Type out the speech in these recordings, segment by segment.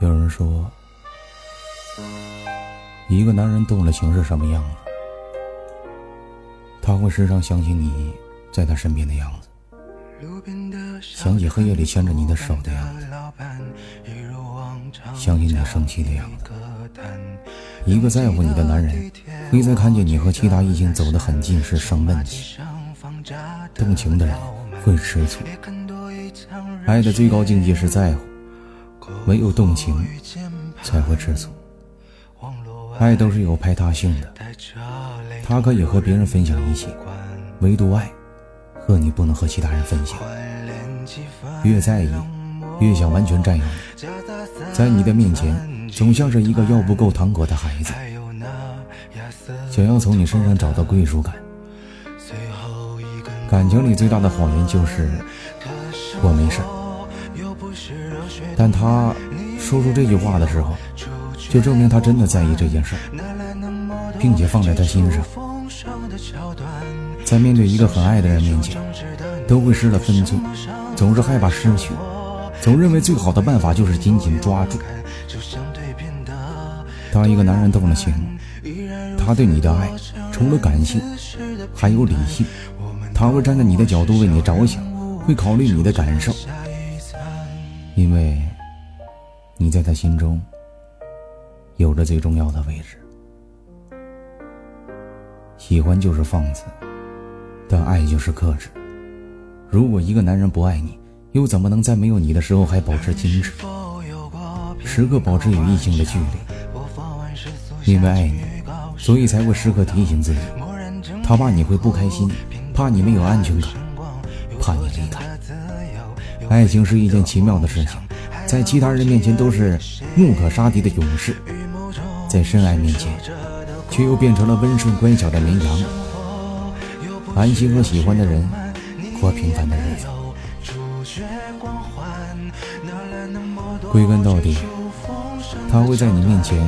有人说，一个男人动了情是什么样子？他会时常想起你在他身边的样子，想起黑夜里牵着你的手的样子，想起你生气的样子。一个在乎你的男人，会在看见你和其他异性走得很近时生闷气。动情的人会吃醋，爱的最高境界是在乎。唯有动情，才会吃醋。爱都是有排他性的，他可以和别人分享一切，唯独爱，和你不能和其他人分享。越在意，越想完全占有你，在你的面前，总像是一个要不够糖果的孩子，想要从你身上找到归属感。感情里最大的谎言就是我没事。但他说出这句话的时候，就证明他真的在意这件事，并且放在他心上。在面对一个很爱的人面前，都会失了分寸，总是害怕失去，总认为最好的办法就是紧紧抓住。当一个男人动了情，他对你的爱除了感性，还有理性，他会站在你的角度为你着想，会考虑你的感受，因为。你在他心中有着最重要的位置。喜欢就是放肆，但爱就是克制。如果一个男人不爱你，又怎么能在没有你的时候还保持矜持，时刻保持与异性的距离？因为爱你，所以才会时刻提醒自己。他怕你会不开心，怕你没有安全感，怕你离开。爱情是一件奇妙的事情。在其他人面前都是木可杀敌的勇士，在深爱面前，却又变成了温顺乖巧的绵羊。安心和喜欢的人过平凡的日子。归根到底，他会在你面前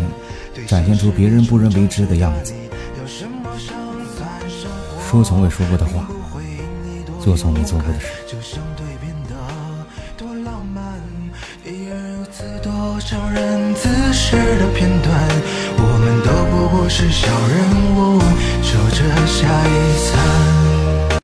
展现出别人不认为之的样子，说从未说过的话，做从未做过的事。自多少人自视的片段，我们都不过是小人物，守着下一餐。